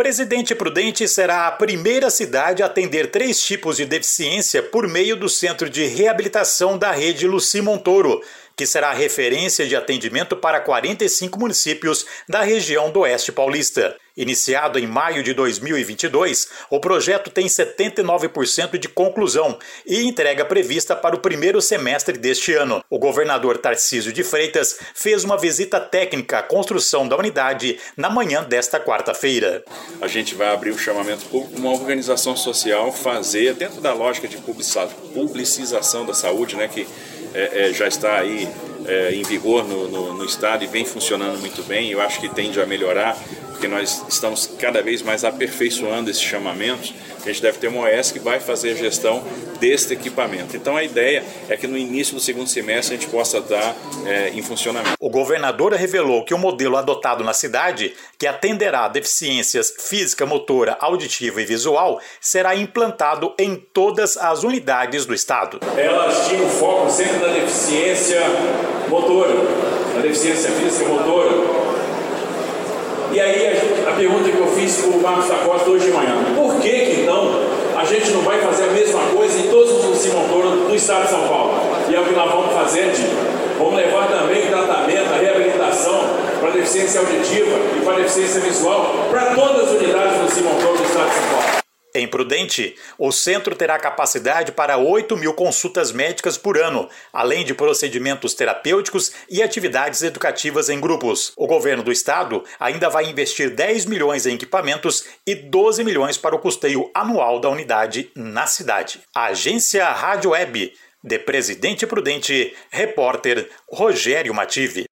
Presidente Prudente será a primeira cidade a atender três tipos de deficiência por meio do Centro de Reabilitação da Rede Luci Montoro, que será referência de atendimento para 45 municípios da região do Oeste Paulista. Iniciado em maio de 2022, o projeto tem 79% de conclusão e entrega prevista para o primeiro semestre deste ano. O governador Tarcísio de Freitas fez uma visita técnica à construção da unidade na manhã desta quarta-feira. A gente vai abrir o chamamento público, uma organização social fazer, dentro da lógica de publicização da saúde, né, que é, é, já está aí é, em vigor no, no, no, Estado e vem funcionando muito bem. Eu acho que tende a melhorar, porque nós estamos cada vez mais aperfeiçoando esses chamamentos. A gente deve ter uma OS que vai fazer a gestão deste equipamento. Então a ideia é que no início do segundo semestre a gente possa estar é, em funcionamento. O governador revelou que o modelo adotado na cidade, que atenderá deficiências física, motora, auditiva e visual, será implantado em todas as unidades do estado. Elas tinham foco sempre na deficiência motora, na deficiência física motora. E aí a, a pergunta que eu fiz para o Marcos da Costa hoje de manhã, por que, que então a gente não vai fazer a mesma coisa em todos os lucimontouros do estado de São Paulo? E é o que nós vamos fazer, de, vamos levar também tratamento, a reabilitação para deficiência auditiva e para deficiência visual para todas as unidades do lucimontouros do Em Prudente, o centro terá capacidade para 8 mil consultas médicas por ano, além de procedimentos terapêuticos e atividades educativas em grupos. O governo do estado ainda vai investir 10 milhões em equipamentos e 12 milhões para o custeio anual da unidade na cidade. Agência Rádio Web, de Presidente Prudente, repórter Rogério Mative.